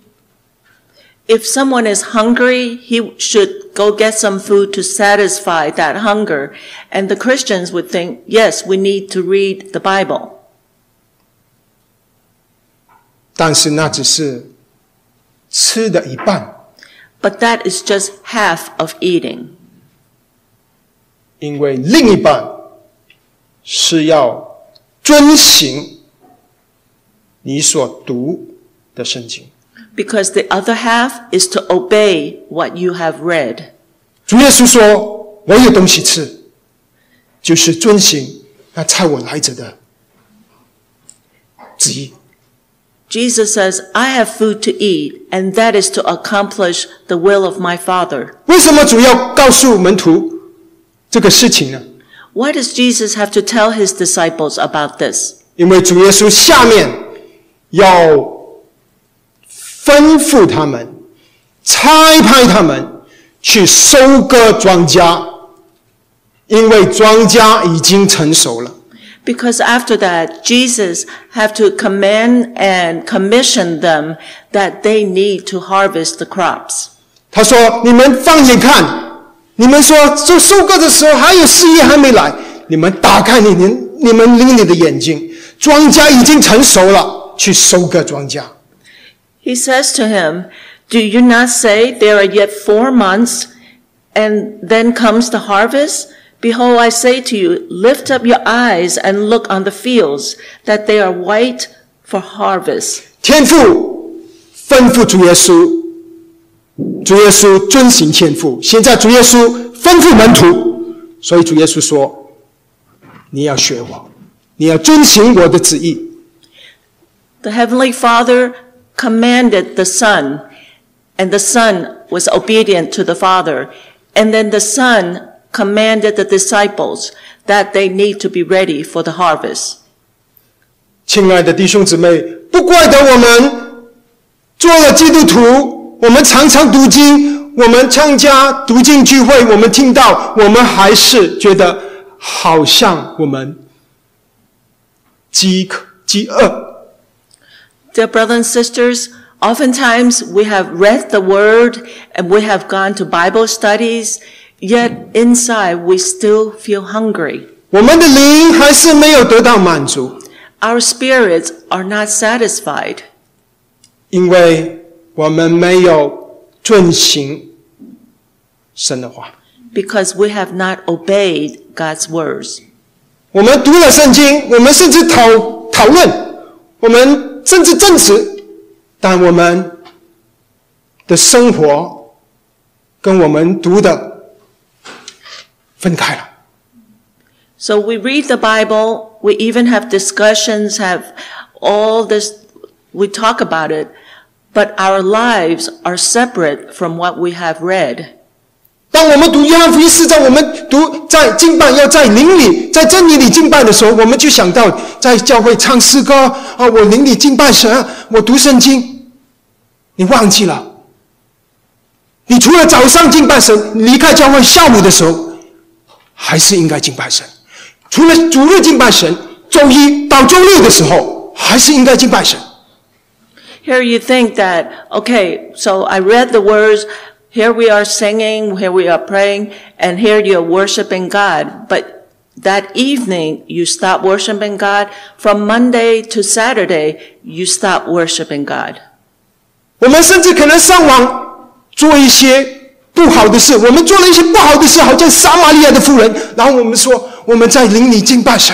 If someone is hungry, he should go get some food to satisfy that hunger. And the Christians would think, yes, we need to read the Bible. 但是那只是吃的一半，But that is just half of eating. 因为另一半是要遵行你所读的圣经。 Because the other half is to obey what you have read. 主耶稣说：“我有东西吃，就是遵行那差我来者的旨意。 Jesus says, I have food to eat, and that is to accomplish the will of my Father. 为什么主要告诉门徒这个事情呢？ Why does Jesus have to tell his disciples about this? 因为主耶稣下面要吩咐他们，差派他们去收割庄稼，因为庄稼已经成熟了。 Because after that, Jesus have to command and commission them that they need to harvest the crops. 他说：“你们放眼看，你们说这收割的时候还有事业还没来，你们打开你们你们灵里的眼睛，庄稼已经成熟了，去收割庄稼。 He says to him, Do you not say there are yet four months and then comes the harvest? Behold, I say to you, lift up your eyes and look on the fields, that they are white for harvest. 天父吩咐主耶稣，主耶稣遵行天父。现在主耶稣吩咐门徒，所以主耶稣说：你要学我，你要遵行我的旨意。 The Heavenly Father commanded the Son, and the Son was obedient to the Father. And then the Son commanded the disciples that they need to be ready for the harvest. 亲爱的弟兄姊妹，不怪得我们做了基督徒，我们常常读经，我们参加读经聚会，我们听到，我们还是觉得好像我们饥渴、饥饿。 Dear brothers and sisters, oftentimes we have read the Word and we have gone to Bible studies, yet inside we still feel hungry. 我们的灵还是没有得到满足， Our spirits are not satisfied 因为我们没有遵行神的话。 because we have not obeyed God's words. 我们读了圣经，我们甚至讨讨论，我们甚至证实，但我们的生活跟我们读的 分开了。So we read the Bible, we even have discussions, have all this, we talk about it, but our lives are separate from what we have read. 当我们读约翰福音四章，我们读在敬拜要在灵里，在真理里敬拜的时候，我们就想到在教会唱诗歌啊，我灵里敬拜神，我读圣经，你忘记了？你除了早上敬拜神，离开教会下午的时候，还是应该敬拜神。除了主日敬拜神，周一到周六的时候，还是应该敬拜神。 Here you think that, okay, so I read the words, here we are singing, here we are praying, and here you're worshiping God. But that evening, you stop worshiping God. From Monday to Saturday, you stop worshiping God. 我们甚至可能上网做一些 不好的事，我们做了一些不好的事，好像撒玛利亚的妇人，然后我们说我们在灵里敬拜神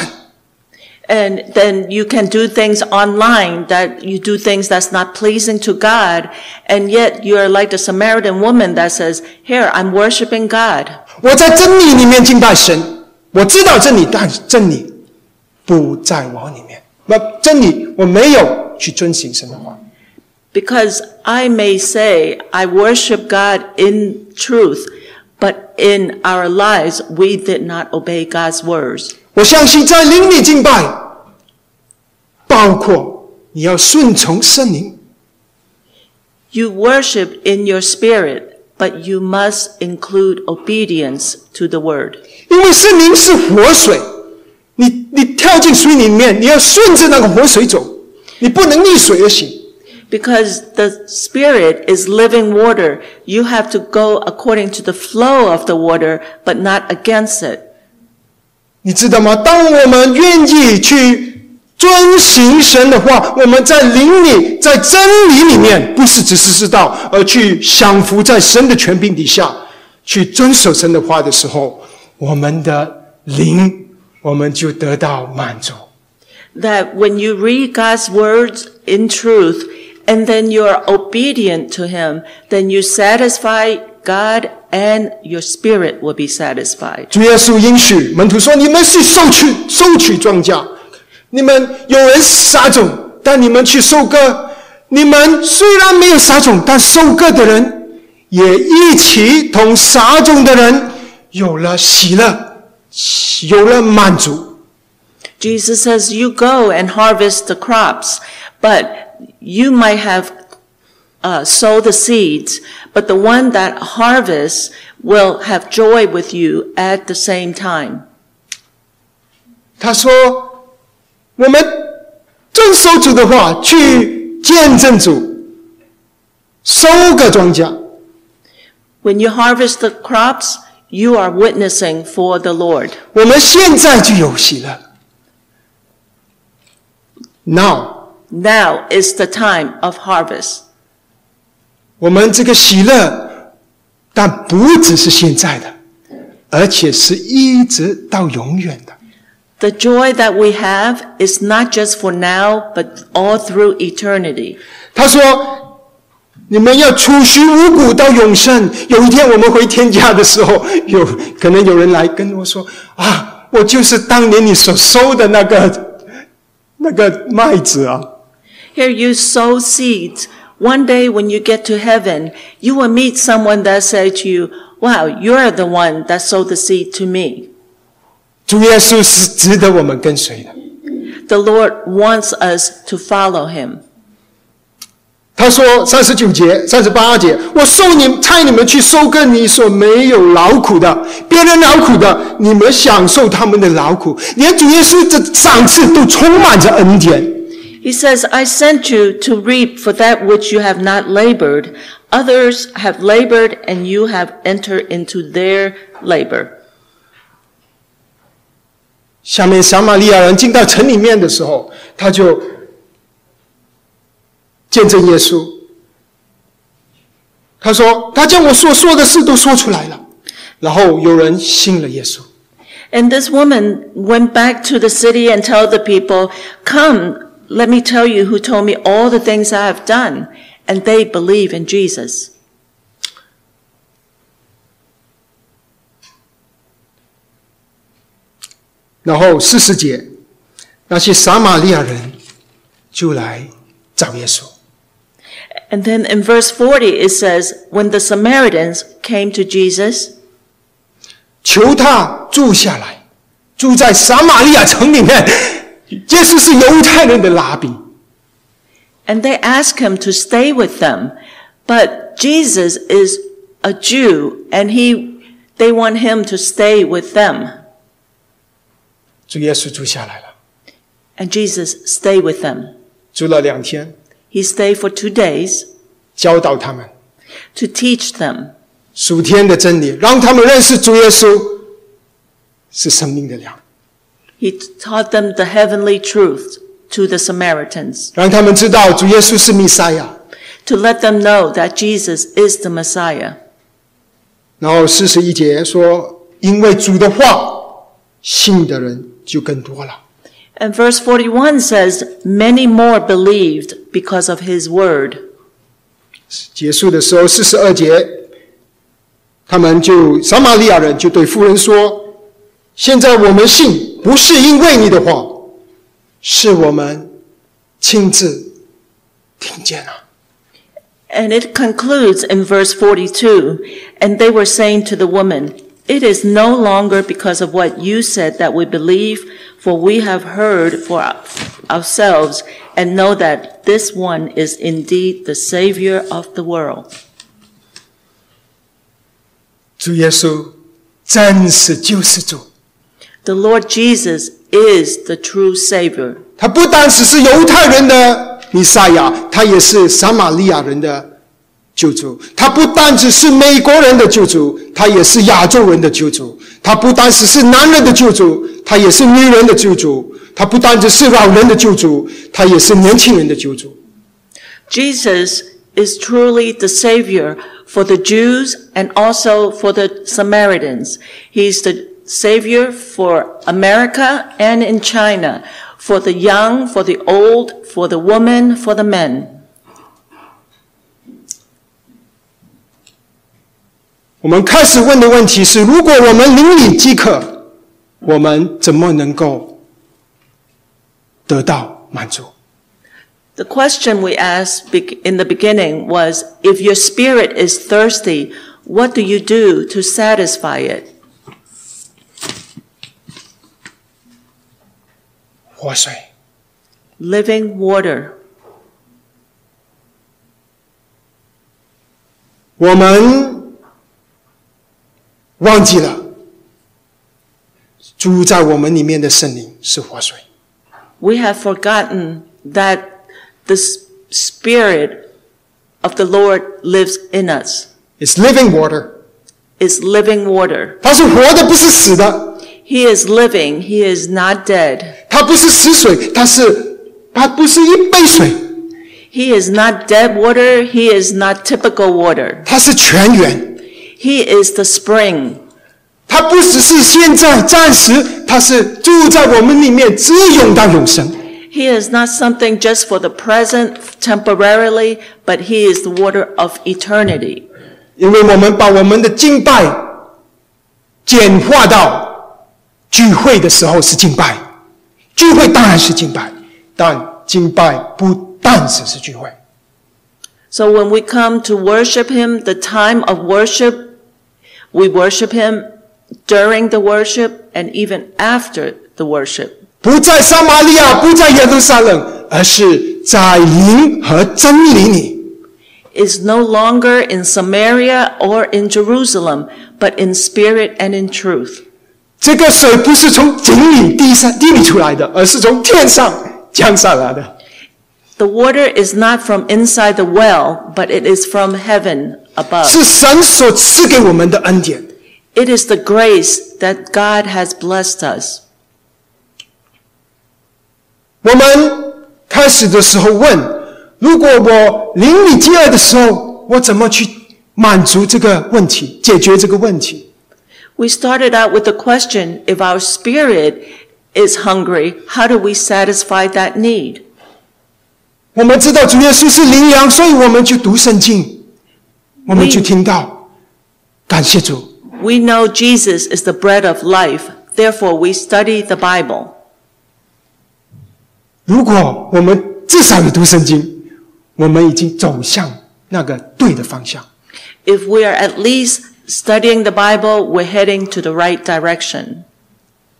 ，And then you can do things online that you do things that's not pleasing to God. And yet you are like the Samaritan woman that says, here, I'm worshiping God. 我在真理里面敬拜神，我知道真理，但真理不在我里面。那真理我没有去遵行神的话，Because I may say I worship God in truth, but in our lives we did not obey God's words. 我相信在灵里敬拜，包括你要顺从圣灵， You worship in your spirit, but you must include obedience to the word. 因为圣灵是活水，你你跳进水里面，你要顺着那个活水走，你不能逆水而行。 Because the spirit is living water, you have to go according to the flow of the water, but not against it. 你知道吗？当我们愿意去遵行神的话，我们在灵里，在真理里面，不是只是知道，而去降服在神的权柄底下，去遵守神的话的时候，我们的灵，我们就得到满足。 That when you read God's words in truth, and then you're obedient to Him, then you satisfy God and your spirit will be satisfied. 主耶稣应许门徒说：“你们去收取收取庄稼，你们有人撒种，但你们去收割。你们虽然没有撒种，但收割的人也一起同撒种的人有了喜乐，有了满足。 Jesus says, you go and harvest the crops, but you might have uh, sow the seeds, but the one that harvests will have joy with you at the same time. 他说：“我们遵守主的话，去见证主，收割庄稼。 When you harvest the crops, you are witnessing for the Lord. 我们现在就有喜乐。Now。” Now is the time of harvest. 我们这个喜乐，但不只是现在的，而且是一直到永远的。The joy that we have is not just for now, but all through eternity. 他说：“你们要储蓄五谷到永生。有一天我们回天家的时候，有可能有人来跟我说：啊，我就是当年你所收的那个那个麦子啊。” Here you sow seeds. One day when you get to heaven, you will meet someone that say to you, wow, you're the one that sowed the seed to me. 主耶稣是值得我们跟随的。 The Lord wants us to follow him. 他说三十九节、三十八节，我收你差你们去收割你所没有劳苦的，别人劳苦的，你们享受他们的劳苦，连主耶稣的赏赐都充满着恩典。 He says, I sent you to reap for that which you have not labored. Others have labored and you have entered into their labor. 下面撒玛利亚人进到城里面的时候，他就见证耶稣。他说：“他将我所说的事都说出来了。”然后有人信了耶稣。 And this woman went back to the city and told the people, Come, let me tell you who told me all the things I have done. And they believe in Jesus. 然后四十节，那些撒玛利亚人就来找耶稣。 And then in verse 40, it says, When the Samaritans came to Jesus, 求他住下来，住在撒玛利亚城里面。 耶稣是犹太人的拉比， and they asked him to stay with them. But Jesus is a Jew, and he, they want him to stay with them. 主耶稣住下来了， And Jesus stayed with them. 住了两天， He stayed for two days 教导他们 to teach them 属天的真理，让他们认识主耶稣是生命的粮， He taught them the heavenly truth to the Samaritans, 让他们知道主耶稣是弥赛亚。 to let them know that Jesus is the Messiah. 然后四十一节说，因为主的话，信的人就更多了。 And verse 41 says, Many more believed because of his word. 结束的时候，四十二节，他们就撒玛利亚人就对妇人说：“现在我们信， 不是因为你的话，是我们亲自听见了。 And it concludes in verse 42 And they were saying to the woman, It is no longer because of what you said that we believe, for we have heard for ourselves and know that this one is indeed the Savior of the world. 主耶稣真是救世主， The Lord Jesus is the true Savior. 他不单只是犹太人的弥赛亚，他也是撒玛利亚人的救主。他不单只是美国人的救主，他也是亚洲人的救主。他不单只是男人的救主，他也是女人的救主。他不单只是老人的救主，他也是年轻人的救主。 Jesus is truly the Savior for the Jews and also for the Samaritans. He's the Savior for America and in China, for the young, for the old, for the woman, for the men. 我们开始问的问题是：如果我们邻里饥渴，我们怎么能够得到满足？ The question we asked be- in the beginning was if your spirit is thirsty, what do you do to satisfy it? 活水。 Living water. 我们忘记了住在我们里面的圣灵是活水。 We have forgotten that the s- Spirit of the Lord lives in us, It's living water， is living water. 它是活的，不是死的。 He is living, He is not dead. 它不是死水，它是它不是一杯水， He is not dead water, He is not typical water. 它是泉源。 He is the spring. 它不只是现在暂时，它是住在我们里面，直永到永生。 He is not something just for the present, temporarily, but He is the water of eternity. 因为我们把我们的敬拜简化到聚会的时候是敬拜， 聚会当然是敬拜，但敬拜不单只是聚会。 So when we come to worship Him, the time of worship, we worship Him during the worship and even after the worship. 不在撒玛利亚，不在耶路撒冷，而是在灵和真理里。 Is no longer in Samaria or in Jerusalem, but in spirit and in truth. 这个水不是从井里地上地里出来的，而是从天上降下来的。The water is not from inside the well, but it is from heaven above. 是神所赐给我们的恩典。It is the grace that God has blessed us. 我们开始的时候问：如果我邻里饥饿的时候，我怎么去满足这个问题，解决这个问题？We started out with the question, if our spirit is hungry, how do we satisfy that need? 我们知道主耶稣是羚羊，所以我们去读圣经，我们去听到，感谢主。 We know Jesus is the bread of life, therefore we study the Bible. 如果我们至少有读圣经，我们已经走向那个对的方向。 If we are at least studying the Bible, we're heading to the right direction.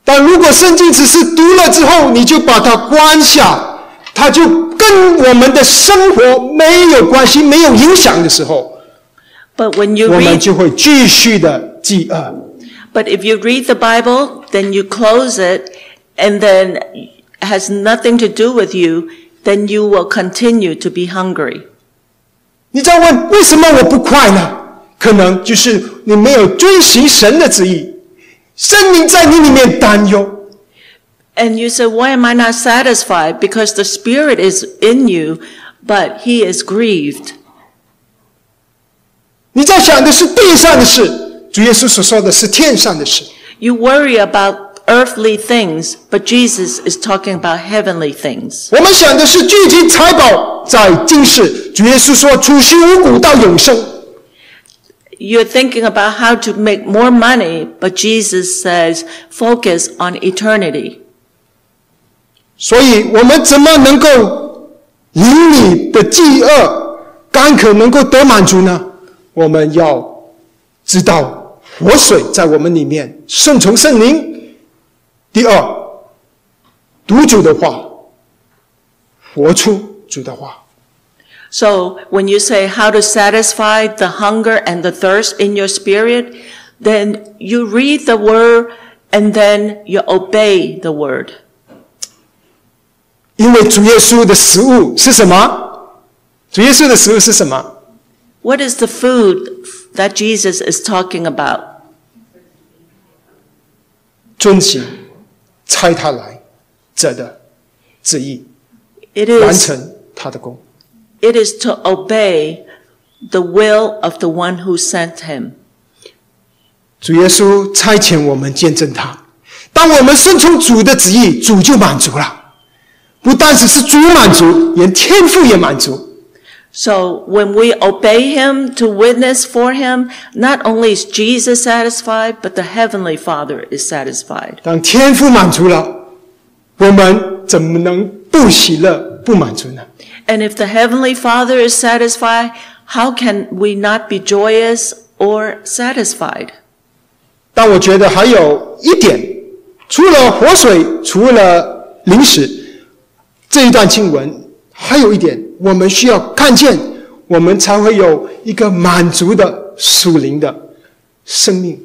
但如果圣经只是读了之后，你就把它关下，它就跟我们的生活没有关系、没有影响的时候， But when you 我们 read 就会继续的饥饿。 But if you read the Bible, then you close it, and then it has nothing to do with you, then you will continue to be hungry. 你再问为什么我不快乐？ 可能就是你没有遵行神的旨意，圣灵在你里面担忧。And you say, why am I not satisfied? Because the Spirit is in you, but He is grieved. 你在想的是地上的事，主耶稣所说的是天上的事。You worry about earthly things, but Jesus is talking about heavenly things. 我们想的是聚集财宝在今世，主耶稣说储蓄五谷到永生。You're thinking about how to make more money, but Jesus says, focus on eternity. 所以，我们怎么能够邻里的饥饿干渴能够得满足呢？我们要知道活水在我们里面，顺从圣灵。第二，读主的话，活出主的话。So when you say how to satisfy the hunger and the thirst in your spirit, then you read the word and then you obey the word. what is the food that Jesus is talking about？遵行差他来者的旨意，完成他的工。it is to obey the will of the one who sent him. 主耶稣差遣我们见证他。当我们顺从主的旨意，主就满足了。不但只是主满足，连天父也满足。 So when we obey him to witness for him, not only is Jesus satisfied, but the heavenly Father is satisfied. 当天父满足了，我们怎么能不喜乐、不满足呢？ And if the heavenly Father is satisfied, how can we not be joyous or satisfied? 但我觉得还有一点，除了活水，除了零食，这一段经文还有一点，我们需要看见，我们才会有一个满足的属灵的生命。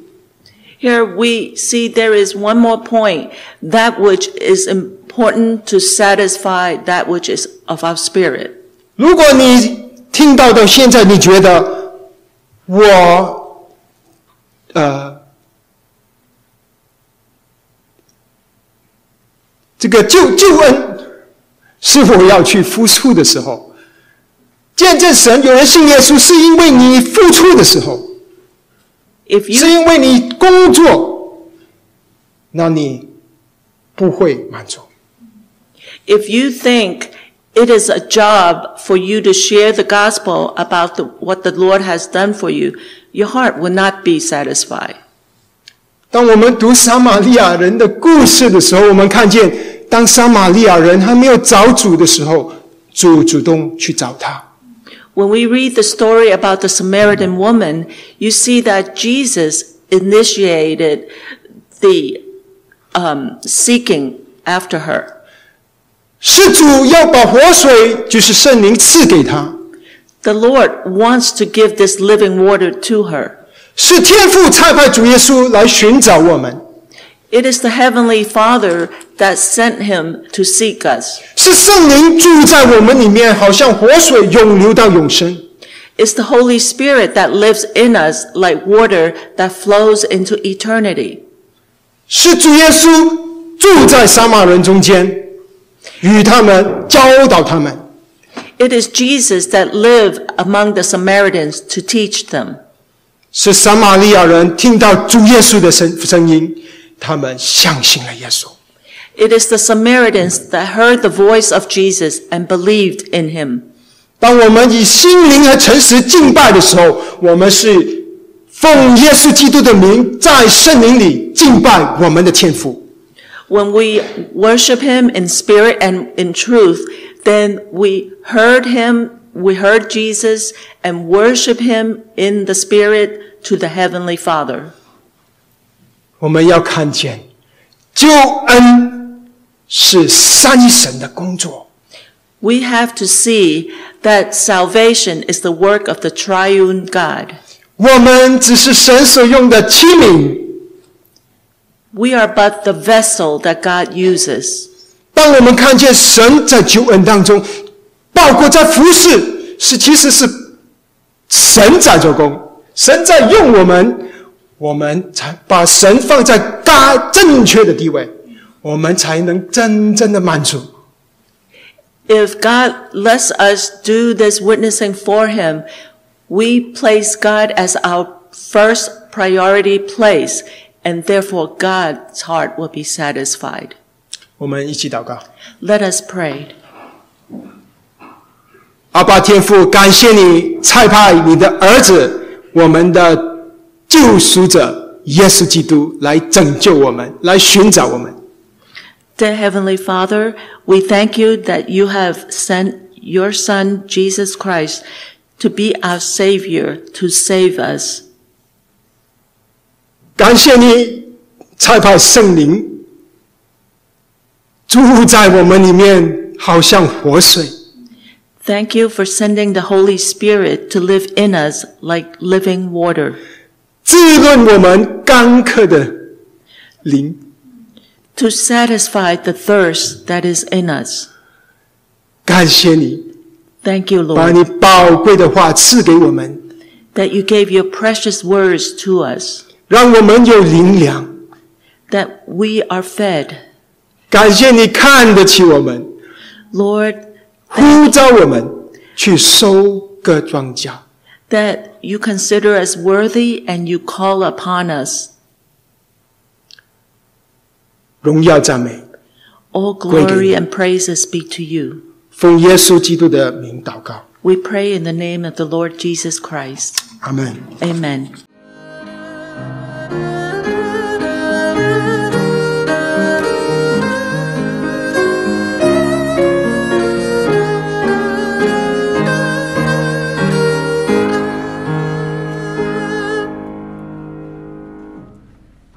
Here we see there is one more point, that which is important To satisfy that which is of our spirit. 如果你听到到现在，你觉得我呃这个救救恩是否要去付出的时候，见证神有人信耶稣，是因为你付出的时候，If 是因为你工作，那你不会满足。if you think it is a job for you to share the gospel about the, what the Lord has done for you, your heart will not be satisfied. 当我们读撒玛利亚人的故事的时候，我们看见，当撒玛利亚人还没有找主的时候，主主动去找他。 When we read the story about the Samaritan woman, you see that Jesus initiated the um, seeking after her. 是主要把活水，就是圣灵赐给他， The Lord wants to give this living water to her. 是天父差派主耶稣来寻找我们， It is the Heavenly Father that sent him to seek us. 是圣灵住在我们里面，好像活水涌流到永生。 It's the Holy Spirit that lives in us like water that flows into eternity. 是主耶稣住在撒玛人中间， 与他们教导他们。It is Jesus that lived among the Samaritans to teach them. 是撒玛利亚人听到主耶稣的声声音，他们相信了耶稣。It is the Samaritans that heard the voice of Jesus and believed in him. 当我们以心灵和诚实敬拜的时候，我们是奉耶稣基督的名，在圣灵里敬拜我们的天父。When we worship him in spirit and in truth, then we heard him, we heard Jesus and worship him in the spirit to the heavenly Father. 我们要看见，救恩是三一神的工作， We have to see that salvation is the work of the triune God. 我们只是神所用的器皿。 We are but the vessel that God uses. 当我们看见神在救恩当中，包括在服侍，是其实是神在做工，神在用我们，我们才把神放在该正确的地位，我们才能真正的满足。 If God lets us do this witnessing for Him, we place God as our first priority place, and therefore God's heart will be satisfied. 我们一起祷告， Let us pray. 阿爸天父，感谢你差派你的儿子，我们的救赎者耶稣基督来拯救我们，来寻找我们。 Dear Heavenly Father, we thank you that you have sent your Son, Jesus Christ, to be our Savior, to save us. 感谢你差派圣灵住在我们里面，好像活水。 Thank you for sending the Holy Spirit to live in us like living water, 滋润我们干渴的灵。 to satisfy the thirst that is in us. 感谢你， Thank you, 把 Lord, 你宝贵的话赐给我们， that you gave your precious words to us, 让我们有灵粮。 that we are fed. 感谢你看得起我们， Lord, 呼召我们去收割庄稼。 that you consider us worthy and you call upon us. 荣耀赞美， All Great. glory and praises be to you. 奉耶稣基督的名祷告， We pray in the name of the Lord Jesus Christ. 阿门。 Amen.